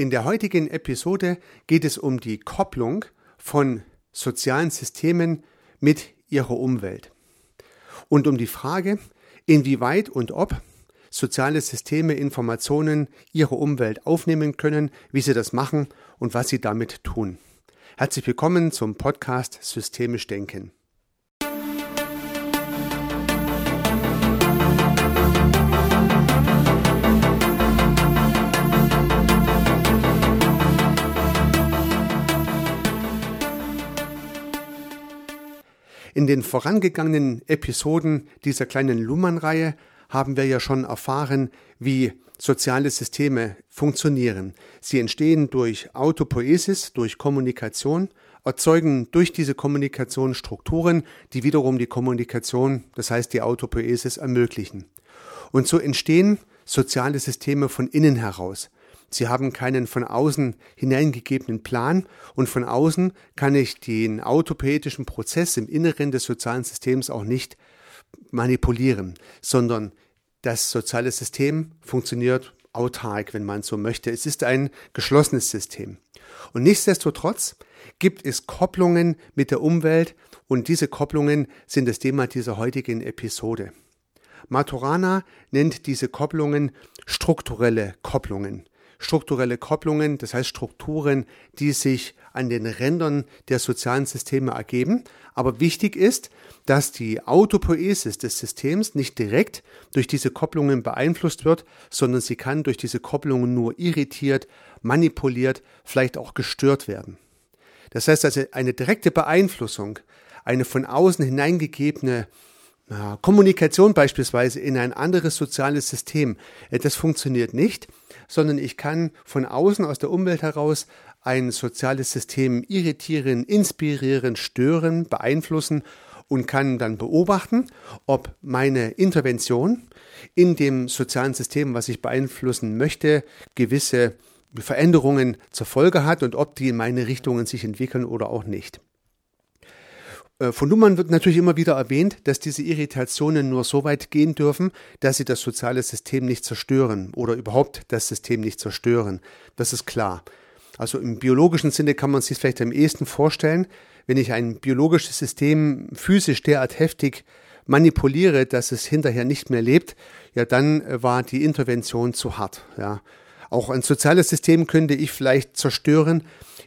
In der heutigen Episode geht es um die Kopplung von sozialen Systemen mit ihrer Umwelt und um die Frage, inwieweit und ob soziale Systeme Informationen ihrer Umwelt aufnehmen können, wie sie das machen und was sie damit tun. Herzlich willkommen zum Podcast Systemisch Denken. In den vorangegangenen Episoden dieser kleinen Luhmann-Reihe haben wir ja schon erfahren, wie soziale Systeme funktionieren. Sie entstehen durch Autopoiesis, durch Kommunikation, erzeugen durch diese Kommunikation Strukturen, die wiederum die Kommunikation, das heißt die Autopoiesis, ermöglichen. Und so entstehen soziale Systeme von innen heraus. Sie haben keinen von außen hineingegebenen Plan und von außen kann ich den autopoetischen Prozess im Inneren des sozialen Systems auch nicht manipulieren, sondern das soziale System funktioniert autark, wenn man so möchte. Es ist ein geschlossenes System. Und nichtsdestotrotz gibt es Kopplungen mit der Umwelt und diese Kopplungen sind das Thema dieser heutigen Episode. Maturana nennt diese Kopplungen strukturelle Kopplungen strukturelle Kopplungen, das heißt Strukturen, die sich an den Rändern der sozialen Systeme ergeben. Aber wichtig ist, dass die Autopoiesis des Systems nicht direkt durch diese Kopplungen beeinflusst wird, sondern sie kann durch diese Kopplungen nur irritiert, manipuliert, vielleicht auch gestört werden. Das heißt also, eine direkte Beeinflussung, eine von außen hineingegebene Kommunikation beispielsweise in ein anderes soziales System, äh, das funktioniert nicht, sondern ich kann von außen aus der Umwelt heraus ein soziales System irritieren, inspirieren, stören, beeinflussen und kann dann beobachten, ob meine Intervention in dem sozialen System, was ich beeinflussen möchte, gewisse Veränderungen zur Folge hat und ob die in meine Richtungen sich entwickeln oder auch nicht. Äh, von Luhmann wird natürlich immer wieder erwähnt, dass diese Irritationen nur so weit gehen dürfen, dass sie das soziale System nicht zerstören oder überhaupt das System nicht zerstören. Das ist klar. Also im biologischen Sinne kann man sich vielleicht am ehesten vorstellen, wenn ich ein biologisches System physisch derart heftig manipuliere, dass es hinterher nicht mehr lebt, ja, dann äh, war die Intervention zu hart. Ja. Auch ein soziales System könnte ich vielleicht zerstören,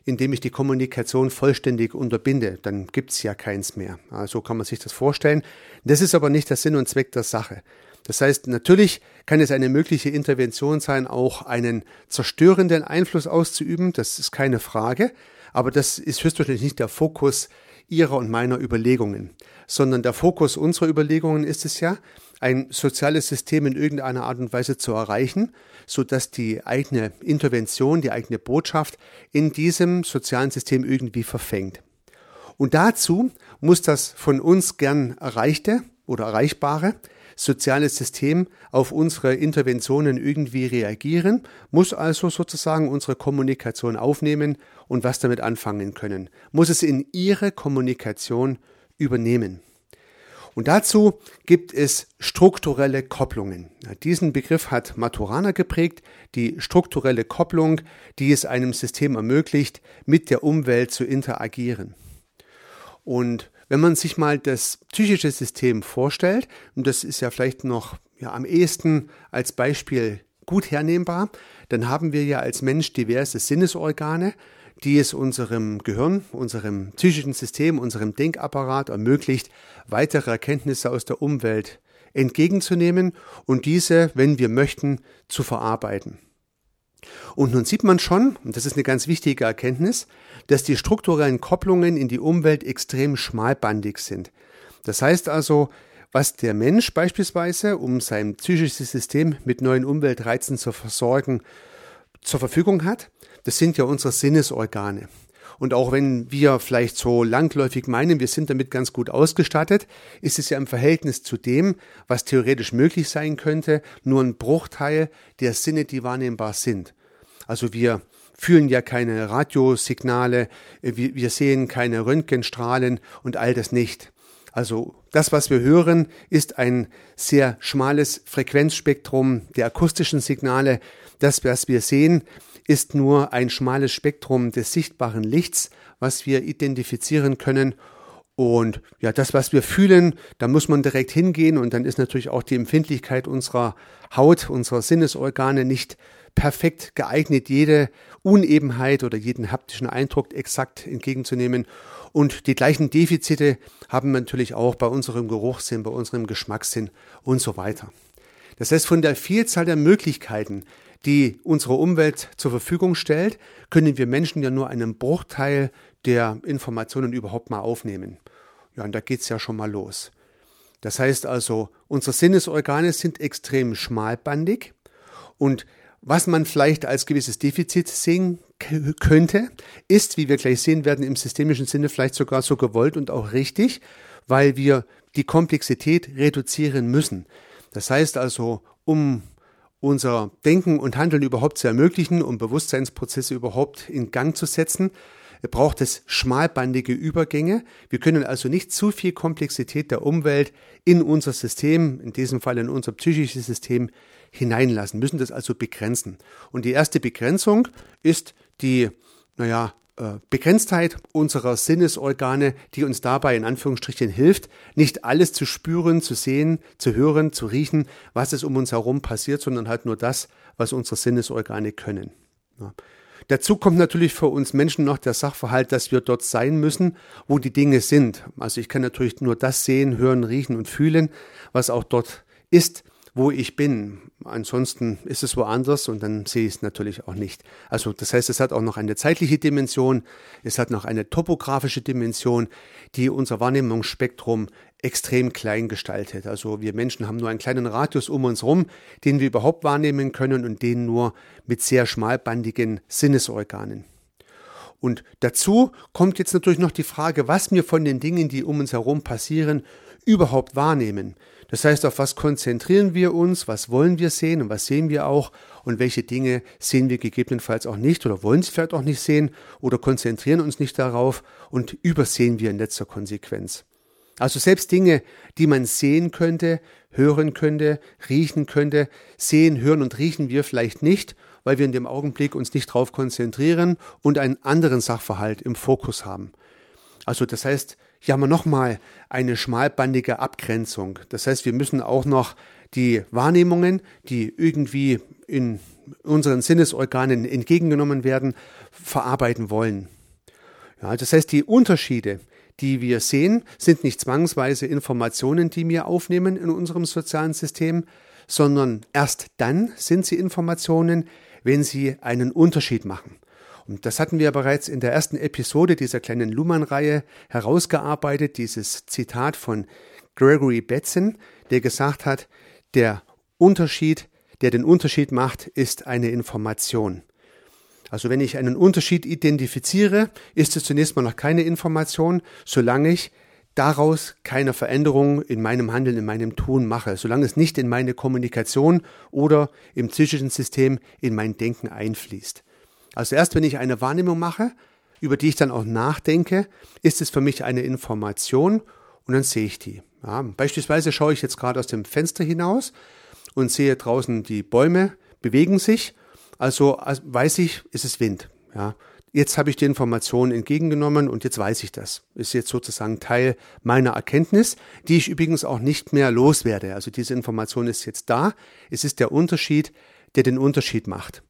indem ich die Kommunikation vollständig unterbinde. Dann gibt's ja keins mehr. So also kann man sich das vorstellen. Das ist aber nicht der Sinn und Zweck der Sache. Das heißt, natürlich kann es eine mögliche Intervention sein, auch einen zerstörenden Einfluss auszuüben. Das ist keine Frage. Aber das ist höchstwahrscheinlich nicht der Fokus Ihrer und meiner Überlegungen, sondern der Fokus unserer Überlegungen ist es ja, ein soziales System in irgendeiner Art und Weise zu erreichen, so dass die eigene Intervention, die eigene Botschaft in diesem sozialen System irgendwie verfängt. Und dazu muss das von uns gern erreichte oder erreichbare soziale System auf unsere Interventionen irgendwie reagieren, muss also sozusagen unsere Kommunikation aufnehmen und was damit anfangen können, muss es in ihre Kommunikation übernehmen. Und dazu gibt es strukturelle Kopplungen. Diesen Begriff hat Maturana geprägt, die strukturelle Kopplung, die es einem System ermöglicht, mit der Umwelt zu interagieren. Und wenn man sich mal das psychische System vorstellt, und das ist ja vielleicht noch ja, am ehesten als Beispiel gut hernehmbar, dann haben wir ja als Mensch diverse Sinnesorgane, die es unserem Gehirn, unserem psychischen System, unserem Denkapparat ermöglicht, weitere Erkenntnisse aus der Umwelt entgegenzunehmen und diese, wenn wir möchten, zu verarbeiten. Und nun sieht man schon, und das ist eine ganz wichtige Erkenntnis, dass die strukturellen Kopplungen in die Umwelt extrem schmalbandig sind. Das heißt also, was der Mensch beispielsweise, um sein psychisches System mit neuen Umweltreizen zu versorgen, zur Verfügung hat, das sind ja unsere Sinnesorgane. Und auch wenn wir vielleicht so langläufig meinen, wir sind damit ganz gut ausgestattet, ist es ja im Verhältnis zu dem, was theoretisch möglich sein könnte, nur ein Bruchteil der Sinne, die wahrnehmbar sind. Also wir fühlen ja keine Radiosignale, wir, sehen keine Röntgenstrahlen und all das nicht. Also das, was wir hören, ist ein sehr schmales Frequenzspektrum der akustischen Signale. Das, was wir sehen, ist nur ein schmales Spektrum des sichtbaren Lichts, was wir identifizieren können. Und ja, das, was wir fühlen, da muss man direkt hingehen und dann ist natürlich auch die Empfindlichkeit unserer Haut, unserer Sinnesorgane nicht perfekt geeignet, jede Unebenheit oder jeden haptischen Eindruck exakt entgegenzunehmen. Und die gleichen Defizite haben wir natürlich auch bei unserem Geruchssinn, bei unserem Geschmackssinn und so weiter. Das heißt, von der Vielzahl der Möglichkeiten, die unsere Umwelt zur Verfügung stellt, können wir Menschen ja nur einen Bruchteil der Informationen überhaupt mal aufnehmen. Ja, und da geht's ja schon mal los. Das heißt also, unsere Sinnesorgane sind extrem schmalbandig und was man vielleicht als gewisses Defizit sehen könnte, ist, wie wir gleich sehen werden, im systemischen Sinne vielleicht sogar so gewollt und auch richtig, weil wir die Komplexität reduzieren müssen. Das heißt also, um unser Denken und Handeln überhaupt zu ermöglichen, um Bewusstseinsprozesse überhaupt in Gang zu setzen, braucht es schmalbandige Übergänge. Wir können also nicht zu viel Komplexität der Umwelt in unser System, in diesem Fall in unser psychisches System, hineinlassen, müssen das also begrenzen. Und die erste Begrenzung ist die, naja, Begrenztheit unserer Sinnesorgane, die uns dabei in Anführungsstrichen hilft, nicht alles zu spüren, zu sehen, zu hören, zu riechen, was es um uns herum passiert, sondern halt nur das, was unsere Sinnesorgane können. Ja. Dazu kommt natürlich für uns Menschen noch der Sachverhalt, dass wir dort sein müssen, wo die Dinge sind. Also ich kann natürlich nur das sehen, hören, riechen und fühlen, was auch dort ist wo ich bin. Ansonsten ist es woanders und dann sehe ich es natürlich auch nicht. Also das heißt, es hat auch noch eine zeitliche Dimension, es hat noch eine topografische Dimension, die unser Wahrnehmungsspektrum extrem klein gestaltet. Also wir Menschen haben nur einen kleinen Radius um uns herum, den wir überhaupt wahrnehmen können und den nur mit sehr schmalbandigen Sinnesorganen. Und dazu kommt jetzt natürlich noch die Frage, was wir von den Dingen, die um uns herum passieren, überhaupt wahrnehmen. Das heißt, auf was konzentrieren wir uns, was wollen wir sehen und was sehen wir auch und welche Dinge sehen wir gegebenenfalls auch nicht oder wollen sie vielleicht auch nicht sehen oder konzentrieren uns nicht darauf und übersehen wir in letzter Konsequenz. Also selbst Dinge, die man sehen könnte, hören könnte, riechen könnte, sehen, hören und riechen wir vielleicht nicht, weil wir in dem Augenblick uns nicht darauf konzentrieren und einen anderen Sachverhalt im Fokus haben. Also das heißt, hier haben wir nochmal eine schmalbandige Abgrenzung. Das heißt, wir müssen auch noch die Wahrnehmungen, die irgendwie in unseren Sinnesorganen entgegengenommen werden, verarbeiten wollen. Ja, das heißt, die Unterschiede, die wir sehen, sind nicht zwangsweise Informationen, die wir aufnehmen in unserem sozialen System, sondern erst dann sind sie Informationen, wenn sie einen Unterschied machen. Und das hatten wir bereits in der ersten Episode dieser kleinen Luhmann-Reihe herausgearbeitet, dieses Zitat von Gregory Betzin, der gesagt hat, der Unterschied, der den Unterschied macht, ist eine Information. Also wenn ich einen Unterschied identifiziere, ist es zunächst mal noch keine Information, solange ich daraus keine Veränderung in meinem Handeln, in meinem Tun mache, solange es nicht in meine Kommunikation oder im psychischen System in mein Denken einfließt. Also erst wenn ich eine Wahrnehmung mache, über die ich dann auch nachdenke, ist es für mich eine Information und dann sehe ich die. Ja, beispielsweise schaue ich jetzt gerade aus dem Fenster hinaus und sehe draußen die Bäume bewegen sich. Also weiß ich, ist es Wind. Ja, jetzt habe ich die Information entgegengenommen und jetzt weiß ich das. Ist jetzt sozusagen Teil meiner Erkenntnis, die ich übrigens auch nicht mehr loswerde. Also diese Information ist jetzt da. Es ist der Unterschied, der den Unterschied macht.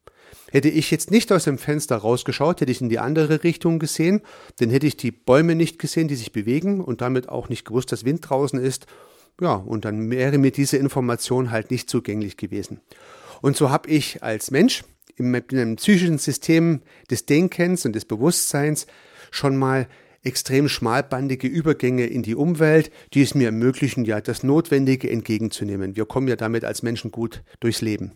Hätte ich jetzt nicht aus dem Fenster rausgeschaut, hätte ich in die andere Richtung gesehen, dann hätte ich die Bäume nicht gesehen, die sich bewegen und damit auch nicht gewusst, dass Wind draußen ist. Ja, und dann wäre mir diese Information halt nicht zugänglich gewesen. Und so habe ich als Mensch in einem psychischen System des Denkens und des Bewusstseins schon mal extrem schmalbandige Übergänge in die Umwelt, die es mir ermöglichen, ja das Notwendige entgegenzunehmen. Wir kommen ja damit als Menschen gut durchs Leben.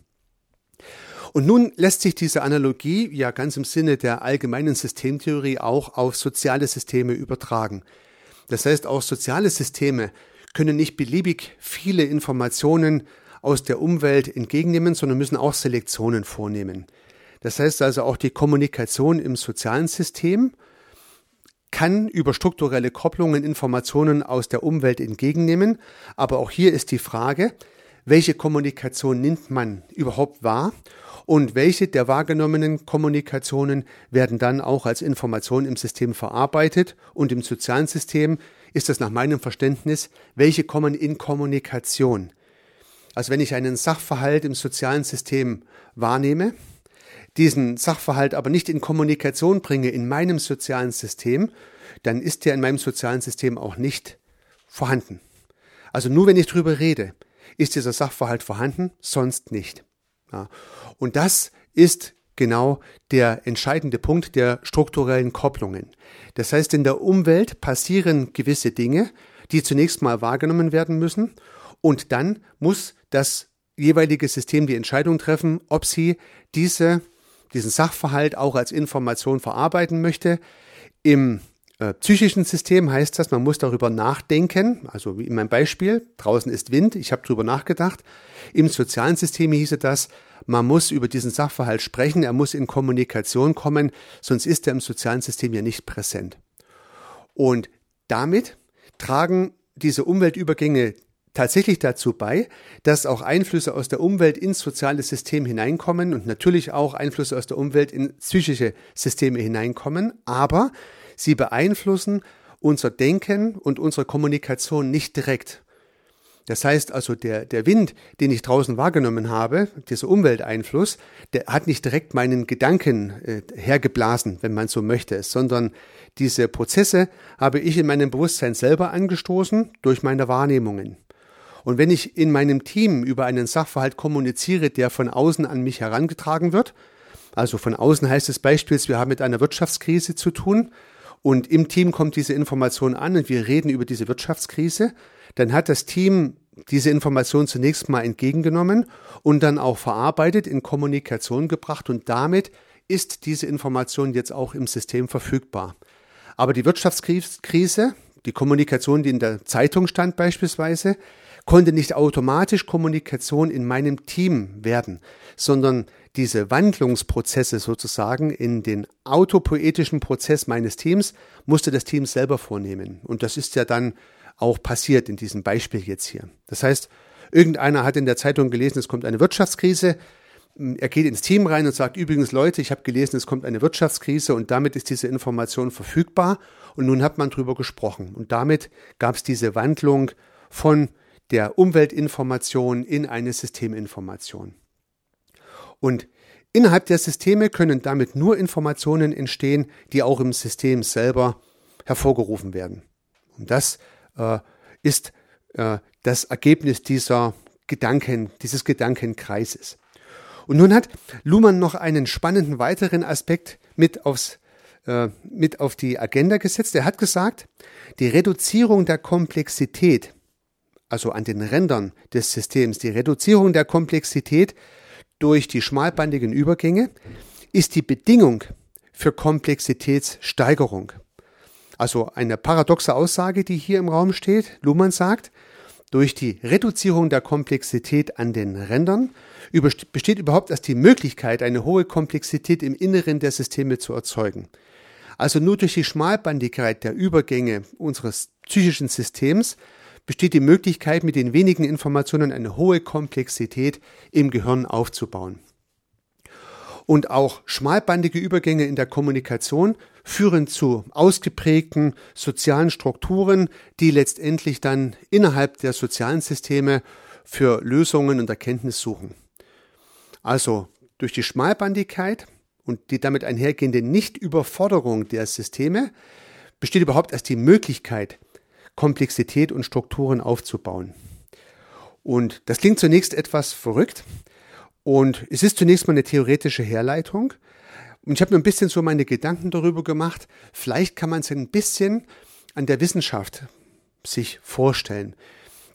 Und nun lässt sich diese Analogie ja ganz im Sinne der allgemeinen Systemtheorie auch auf soziale Systeme übertragen. Das heißt, auch soziale Systeme können nicht beliebig viele Informationen aus der Umwelt entgegennehmen, sondern müssen auch Selektionen vornehmen. Das heißt also auch die Kommunikation im sozialen System kann über strukturelle Kopplungen Informationen aus der Umwelt entgegennehmen, aber auch hier ist die Frage, welche Kommunikation nimmt man überhaupt wahr und welche der wahrgenommenen Kommunikationen werden dann auch als Information im System verarbeitet und im sozialen System ist das nach meinem Verständnis, welche kommen in Kommunikation. Also wenn ich einen Sachverhalt im sozialen System wahrnehme, diesen Sachverhalt aber nicht in Kommunikation bringe in meinem sozialen System, dann ist der in meinem sozialen System auch nicht vorhanden. Also nur wenn ich drüber rede, ist dieser Sachverhalt vorhanden, sonst nicht. Ja. Und das ist genau der entscheidende Punkt der strukturellen Kopplungen. Das heißt, in der Umwelt passieren gewisse Dinge, die zunächst mal wahrgenommen werden müssen und dann muss das jeweilige System die Entscheidung treffen, ob sie diese, diesen Sachverhalt auch als Information verarbeiten möchte. Im äh, psychischen System heißt das, man muss darüber nachdenken, also wie in meinem Beispiel, draußen ist Wind, ich habe darüber nachgedacht. Im sozialen System hieße das, man muss über diesen Sachverhalt sprechen, er muss in Kommunikation kommen, sonst ist er im sozialen System ja nicht präsent. Und damit tragen diese Umweltübergänge tatsächlich dazu bei, dass auch Einflüsse aus der Umwelt ins soziale System hineinkommen und natürlich auch Einflüsse aus der Umwelt in psychische Systeme hineinkommen, aber Sie beeinflussen unser Denken und unsere Kommunikation nicht direkt. Das heißt also, der, der Wind, den ich draußen wahrgenommen habe, dieser Umwelteinfluss, der hat nicht direkt meinen Gedanken äh, hergeblasen, wenn man so möchte, sondern diese Prozesse habe ich in meinem Bewusstsein selber angestoßen durch meine Wahrnehmungen. Und wenn ich in meinem Team über einen Sachverhalt kommuniziere, der von außen an mich herangetragen wird, also von außen heißt es beispielsweise, wir haben mit einer Wirtschaftskrise zu tun, und im Team kommt diese Information an und wir reden über diese Wirtschaftskrise, dann hat das Team diese Information zunächst mal entgegengenommen und dann auch verarbeitet, in Kommunikation gebracht und damit ist diese Information jetzt auch im System verfügbar. Aber die Wirtschaftskrise, die Kommunikation, die in der Zeitung stand beispielsweise, konnte nicht automatisch Kommunikation in meinem Team werden, sondern diese Wandlungsprozesse sozusagen in den autopoetischen Prozess meines Teams musste das Team selber vornehmen. Und das ist ja dann auch passiert in diesem Beispiel jetzt hier. Das heißt, irgendeiner hat in der Zeitung gelesen, es kommt eine Wirtschaftskrise. Er geht ins Team rein und sagt, übrigens Leute, ich habe gelesen, es kommt eine Wirtschaftskrise und damit ist diese Information verfügbar. Und nun hat man drüber gesprochen. Und damit gab es diese Wandlung von der Umweltinformation in eine Systeminformation. Und innerhalb der Systeme können damit nur Informationen entstehen, die auch im System selber hervorgerufen werden. Und das äh, ist äh, das Ergebnis dieser Gedanken, dieses Gedankenkreises. Und nun hat Luhmann noch einen spannenden weiteren Aspekt mit aufs äh, mit auf die Agenda gesetzt. Er hat gesagt, die Reduzierung der Komplexität also an den Rändern des Systems, die Reduzierung der Komplexität durch die schmalbandigen Übergänge ist die Bedingung für Komplexitätssteigerung. Also eine paradoxe Aussage, die hier im Raum steht. Luhmann sagt, durch die Reduzierung der Komplexität an den Rändern besteht überhaupt erst die Möglichkeit, eine hohe Komplexität im Inneren der Systeme zu erzeugen. Also nur durch die Schmalbandigkeit der Übergänge unseres psychischen Systems besteht die Möglichkeit, mit den wenigen Informationen eine hohe Komplexität im Gehirn aufzubauen. Und auch schmalbandige Übergänge in der Kommunikation führen zu ausgeprägten sozialen Strukturen, die letztendlich dann innerhalb der sozialen Systeme für Lösungen und Erkenntnis suchen. Also durch die Schmalbandigkeit und die damit einhergehende Nichtüberforderung der Systeme besteht überhaupt erst die Möglichkeit, Komplexität und Strukturen aufzubauen. Und das klingt zunächst etwas verrückt und es ist zunächst mal eine theoretische Herleitung. Und ich habe mir ein bisschen so meine Gedanken darüber gemacht. Vielleicht kann man es ein bisschen an der Wissenschaft sich vorstellen.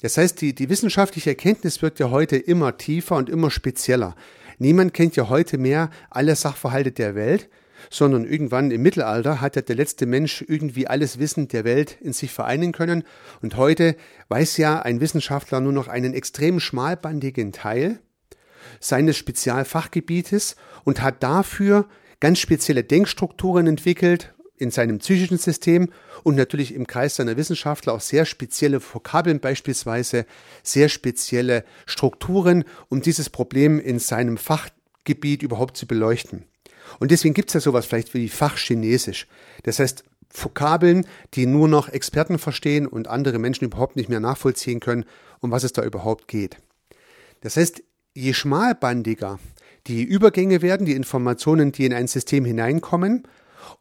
Das heißt, die, die wissenschaftliche Erkenntnis wird ja heute immer tiefer und immer spezieller. Niemand kennt ja heute mehr alle Sachverhalte der Welt, sondern irgendwann im Mittelalter hat ja der letzte Mensch irgendwie alles Wissen der Welt in sich vereinen können. Und heute weiß ja ein Wissenschaftler nur noch einen extrem schmalbandigen Teil seines Spezialfachgebietes und hat dafür ganz spezielle Denkstrukturen entwickelt, in seinem psychischen System und natürlich im Kreis seiner Wissenschaftler auch sehr spezielle Vokabeln, beispielsweise sehr spezielle Strukturen, um dieses Problem in seinem Fachgebiet überhaupt zu beleuchten. Und deswegen gibt es ja sowas vielleicht wie Fachchinesisch. Das heißt, Vokabeln, die nur noch Experten verstehen und andere Menschen überhaupt nicht mehr nachvollziehen können, um was es da überhaupt geht. Das heißt, je schmalbandiger die Übergänge werden, die Informationen, die in ein System hineinkommen,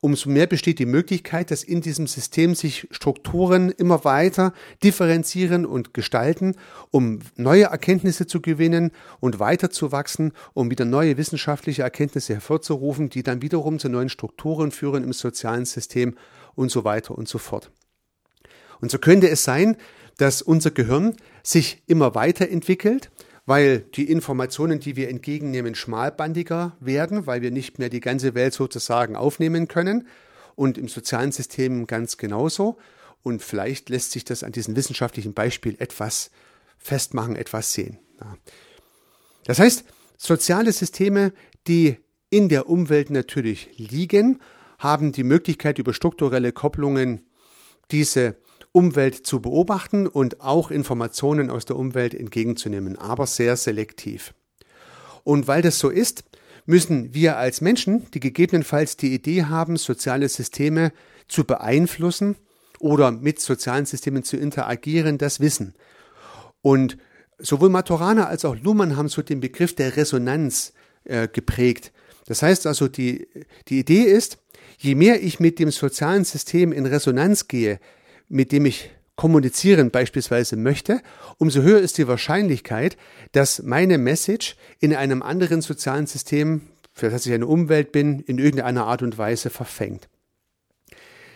umso mehr besteht die Möglichkeit, dass in diesem System sich Strukturen immer weiter differenzieren und gestalten, um neue Erkenntnisse zu gewinnen und weiterzuwachsen, um wieder neue wissenschaftliche Erkenntnisse hervorzurufen, die dann wiederum zu neuen Strukturen führen im sozialen System und so weiter und so fort. Und so könnte es sein, dass unser Gehirn sich immer weiterentwickelt weil die Informationen, die wir entgegennehmen, schmalbandiger werden, weil wir nicht mehr die ganze Welt sozusagen aufnehmen können und im sozialen System ganz genauso. Und vielleicht lässt sich das an diesem wissenschaftlichen Beispiel etwas festmachen, etwas sehen. Das heißt, soziale Systeme, die in der Umwelt natürlich liegen, haben die Möglichkeit, über strukturelle Kopplungen diese Umwelt zu beobachten und auch Informationen aus der Umwelt entgegenzunehmen, aber sehr selektiv. Und weil das so ist, müssen wir als Menschen, die gegebenenfalls die Idee haben, soziale Systeme zu beeinflussen oder mit sozialen Systemen zu interagieren, das wissen. Und sowohl Maturana als auch Luhmann haben so den Begriff der Resonanz äh, geprägt. Das heißt also, die, die Idee ist, je mehr ich mit dem sozialen System in Resonanz gehe, mit dem ich kommunizieren beispielsweise möchte, umso höher ist die Wahrscheinlichkeit, dass meine Message in einem anderen sozialen System, für das ich eine Umwelt bin, in irgendeiner Art und Weise verfängt.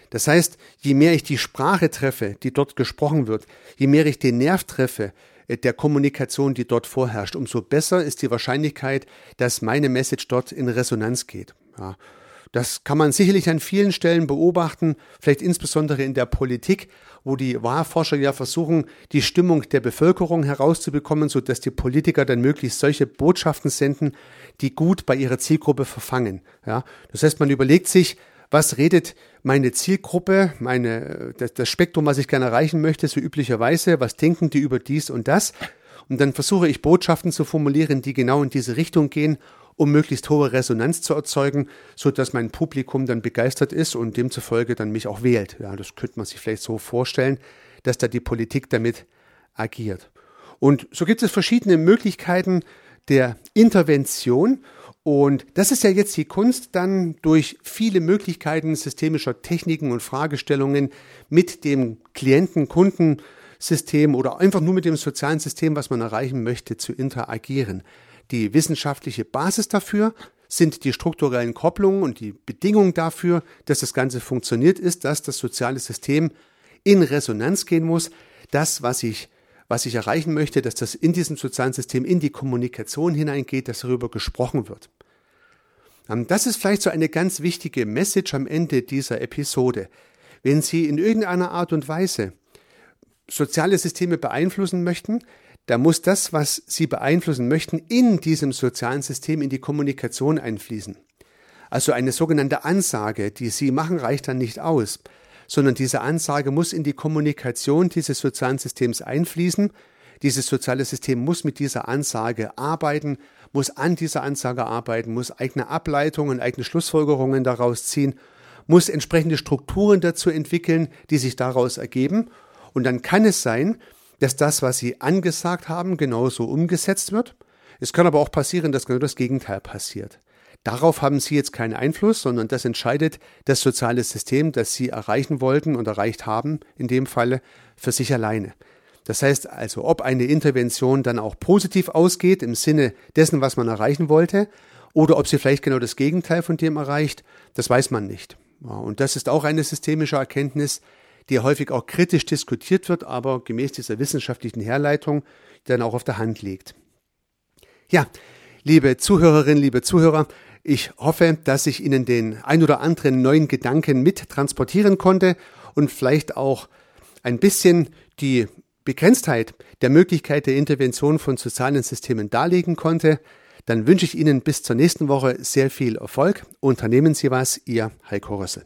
Das heißt, je mehr ich die Sprache treffe, die dort gesprochen wird, je mehr ich den Nerv treffe äh, der Kommunikation, die dort vorherrscht, umso besser ist die Wahrscheinlichkeit, dass meine Message dort in Resonanz geht. Ja. Das kann man sicherlich an vielen Stellen beobachten, vielleicht insbesondere in der Politik, wo die Wahlforscher ja versuchen, die Stimmung der Bevölkerung herauszubekommen, sodass die Politiker dann möglichst solche Botschaften senden, die gut bei ihrer Zielgruppe verfangen. Ja, das heißt, man überlegt sich, was redet meine Zielgruppe, meine, das, das Spektrum, was ich gerne erreichen möchte, so üblicherweise, was denken die über dies und das? Und dann versuche ich Botschaften zu formulieren, die genau in diese Richtung gehen um möglichst hohe Resonanz zu erzeugen, so dass mein Publikum dann begeistert ist und demzufolge dann mich auch wählt. Ja, das könnte man sich vielleicht so vorstellen, dass da die Politik damit agiert. Und so gibt es verschiedene Möglichkeiten der Intervention. Und das ist ja jetzt die Kunst, dann durch viele Möglichkeiten systemischer Techniken und Fragestellungen mit dem Klienten, Kundensystem oder einfach nur mit dem sozialen System, was man erreichen möchte, zu interagieren. Die wissenschaftliche Basis dafür sind die strukturellen Kopplungen und die Bedingungen dafür, dass das Ganze funktioniert, ist, dass das soziale System in Resonanz gehen muss. Das, was ich, was ich erreichen möchte, dass das in diesem sozialen System in die Kommunikation hineingeht, dass darüber gesprochen wird. Ähm, das ist vielleicht so eine ganz wichtige Message am Ende dieser Episode. Wenn Sie in irgendeiner Art und Weise soziale Systeme beeinflussen möchten, da muss das, was Sie beeinflussen möchten, in diesem sozialen System in die Kommunikation einfließen. Also eine sogenannte Ansage, die Sie machen, reicht dann nicht aus, sondern diese Ansage muss in die Kommunikation dieses sozialen Systems einfließen. Dieses soziale System muss mit dieser Ansage arbeiten, muss an dieser Ansage arbeiten, muss eigene Ableitungen, eigene Schlussfolgerungen daraus ziehen, muss entsprechende Strukturen dazu entwickeln, die sich daraus ergeben. Und dann kann es sein, dass das, was sie angesagt haben, genauso umgesetzt wird. Es kann aber auch passieren, dass genau das Gegenteil passiert. Darauf haben Sie jetzt keinen Einfluss, sondern das entscheidet das soziale System, das Sie erreichen wollten und erreicht haben, in dem Falle für sich alleine. Das heißt also, ob eine Intervention dann auch positiv ausgeht im Sinne dessen, was man erreichen wollte, oder ob sie vielleicht genau das Gegenteil von dem erreicht, das weiß man nicht. Und das ist auch eine systemische Erkenntnis, die häufig auch kritisch diskutiert wird, aber gemäß dieser wissenschaftlichen Herleitung dann auch auf der Hand liegt. Ja, liebe Zuhörerinnen, liebe Zuhörer, ich hoffe, dass ich Ihnen den ein oder anderen neuen Gedanken mit transportieren konnte und vielleicht auch ein bisschen die Begrenztheit der Möglichkeit der Intervention von sozialen Systemen darlegen konnte. Dann wünsche ich Ihnen bis zur nächsten Woche sehr viel Erfolg. Unternehmen Sie was, Ihr Heiko Rössel.